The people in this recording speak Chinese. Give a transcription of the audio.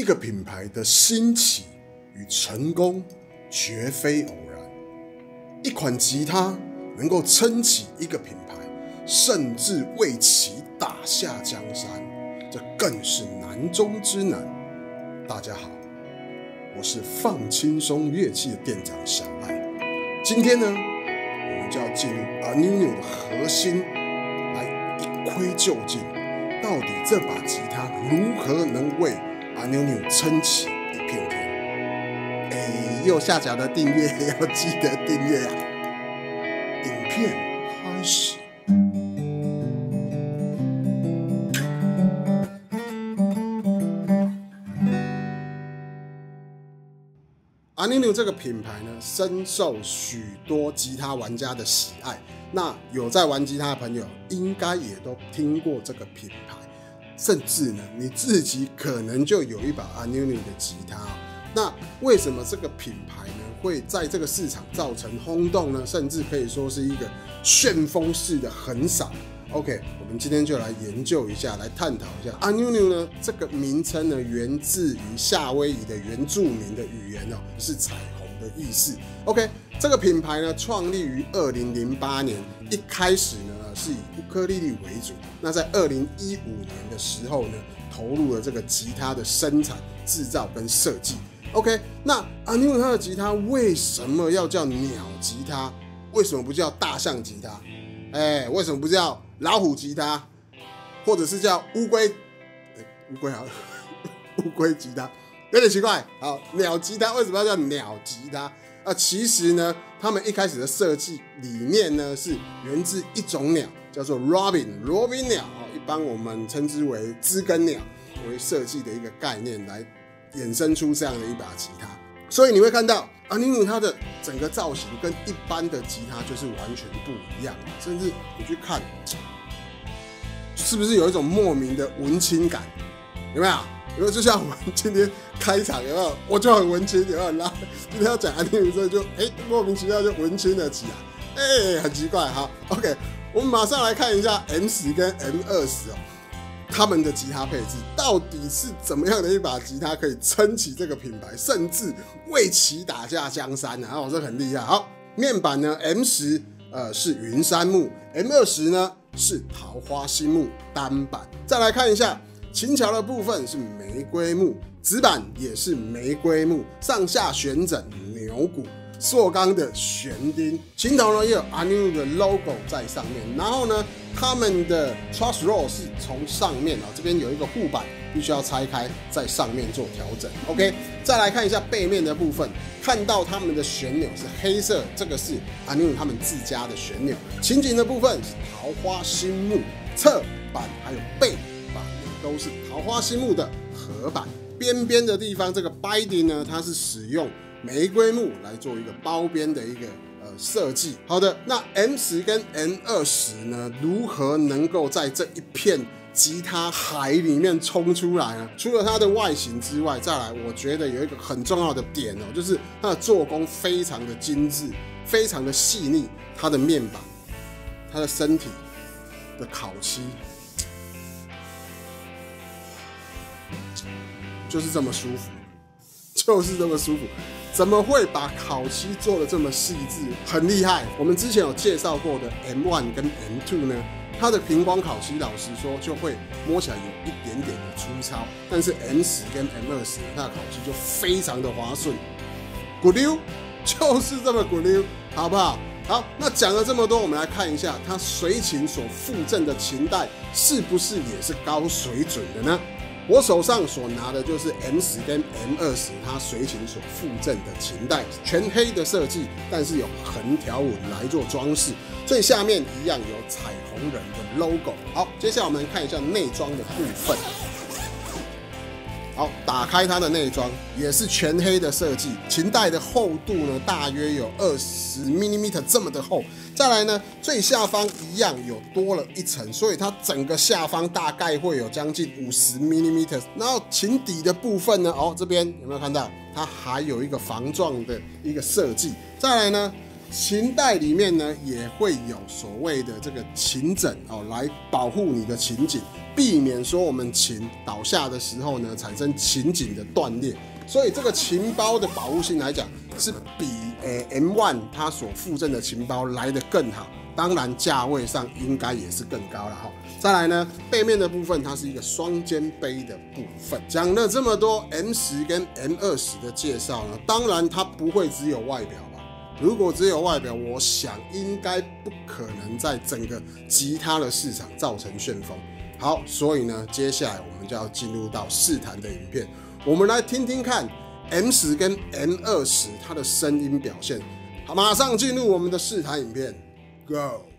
一个品牌的兴起。与成功绝非偶然，一款吉他能够撑起。一个品牌，甚至为其打下江山，这更是难中之难。大家好，我是放轻松乐器的店长小艾，今天呢，我们就要进入 a n u n o 的核心，来一窥究竟，到底这把吉他如何能为阿妞妞撑起一片天。哎，右下角的订阅 要记得订阅啊！影片开始。阿妞妞这个品牌呢，深受许多吉他玩家的喜爱。那有在玩吉他的朋友，应该也都听过这个品牌，甚至呢，你自己可能就有一把阿妞妞的吉他。那为什么这个品牌呢，会在这个市场造成轰动呢？甚至可以说是一个旋风式的横扫。OK，我们今天就来研究一下，来探讨一下阿妞妞呢这个名称呢，源自于夏威夷的原住民的语言哦，是彩虹的意思。OK，这个品牌呢创立于二零零八年，一开始呢是以乌克丽丽为主。那在二零一五年的时候呢，投入了这个吉他的生产、制造跟设计。OK，那阿妞妞它的吉他为什么要叫鸟吉他？为什么不叫大象吉他？哎，为什么不叫老虎吉他，或者是叫乌龟？乌龟好，乌龟吉他有点奇怪。好，鸟吉他为什么要叫鸟吉他？啊，其实呢，他们一开始的设计理念呢，是源自一种鸟，叫做 robin，robin 鸟啊，一般我们称之为知更鸟为设计的一个概念，来衍生出这样的一把吉他。所以你会看到阿尼努它的整个造型跟一般的吉他就是完全不一样，甚至你去看，是不是有一种莫名的文青感？有没有？因为就像我们今天开场有没有？我就很文青，有没有？拉今天要讲安尼努，所以就哎莫名其妙就文青了起来，哎，很奇怪哈。OK，我们马上来看一下 M 十跟 M 二十哦。他们的吉他配置到底是怎么样的一把吉他可以撑起这个品牌，甚至为其打下江山呢？啊，这很厉害。好，面板呢，M 十呃是云杉木，M 二十呢是桃花心木单板。再来看一下琴桥的部分是玫瑰木，指板也是玫瑰木，上下旋枕牛骨。塑钢的旋钉，琴头呢也有 a n u 的 logo 在上面，然后呢，他们的 truss roll 是从上面啊，这边有一个护板，必须要拆开，在上面做调整。OK，再来看一下背面的部分，看到他们的旋钮是黑色，这个是 a n u 他们自家的旋钮。琴颈的部分是桃花心木，侧板还有背都是桃花心木的合板，边边的地方这个 binding 呢，它是使用。玫瑰木来做一个包边的一个呃设计。好的，那 M 十跟 M 二十呢，如何能够在这一片吉他海里面冲出来呢？除了它的外形之外，再来，我觉得有一个很重要的点哦，就是它的做工非常的精致，非常的细腻。它的面板，它的身体的烤漆，就是这么舒服，就是这么舒服。怎么会把烤漆做的这么细致，很厉害？我们之前有介绍过的 M1 跟 M2 呢，它的平光烤漆，老实说就会摸起来有一点点的粗糙，但是 M10 跟 M20 它的烤漆就非常的滑顺，鼓溜，就是这么鼓溜，好不好？好，那讲了这么多，我们来看一下它随琴所附赠的琴带是不是也是高水准的呢？我手上所拿的就是 M 十跟 M 二十，它随行所附赠的琴带，全黑的设计，但是有横条纹来做装饰，最下面一样有彩虹人的 logo。好，接下来我们看一下内装的部分。好，打开它的内装，也是全黑的设计。琴带的厚度呢，大约有二十 millimeter 这么的厚。再来呢，最下方一样有多了一层，所以它整个下方大概会有将近五十 millimeter。然后琴底的部分呢，哦，这边有没有看到？它还有一个防撞的一个设计。再来呢，琴袋里面呢也会有所谓的这个琴枕哦，来保护你的琴颈，避免说我们琴倒下的时候呢产生琴颈的断裂。所以这个琴包的保护性来讲，是比诶 M One 它所附赠的琴包来的更好。当然价位上应该也是更高了哈。再来呢，背面的部分它是一个双肩背的部分。讲了这么多 M 十跟 M 二十的介绍呢，当然它不会只有外表。如果只有外表，我想应该不可能在整个吉他的市场造成旋风。好，所以呢，接下来我们就要进入到试弹的影片，我们来听听看 M 十跟 M 二十它的声音表现。好，马上进入我们的试弹影片，Go。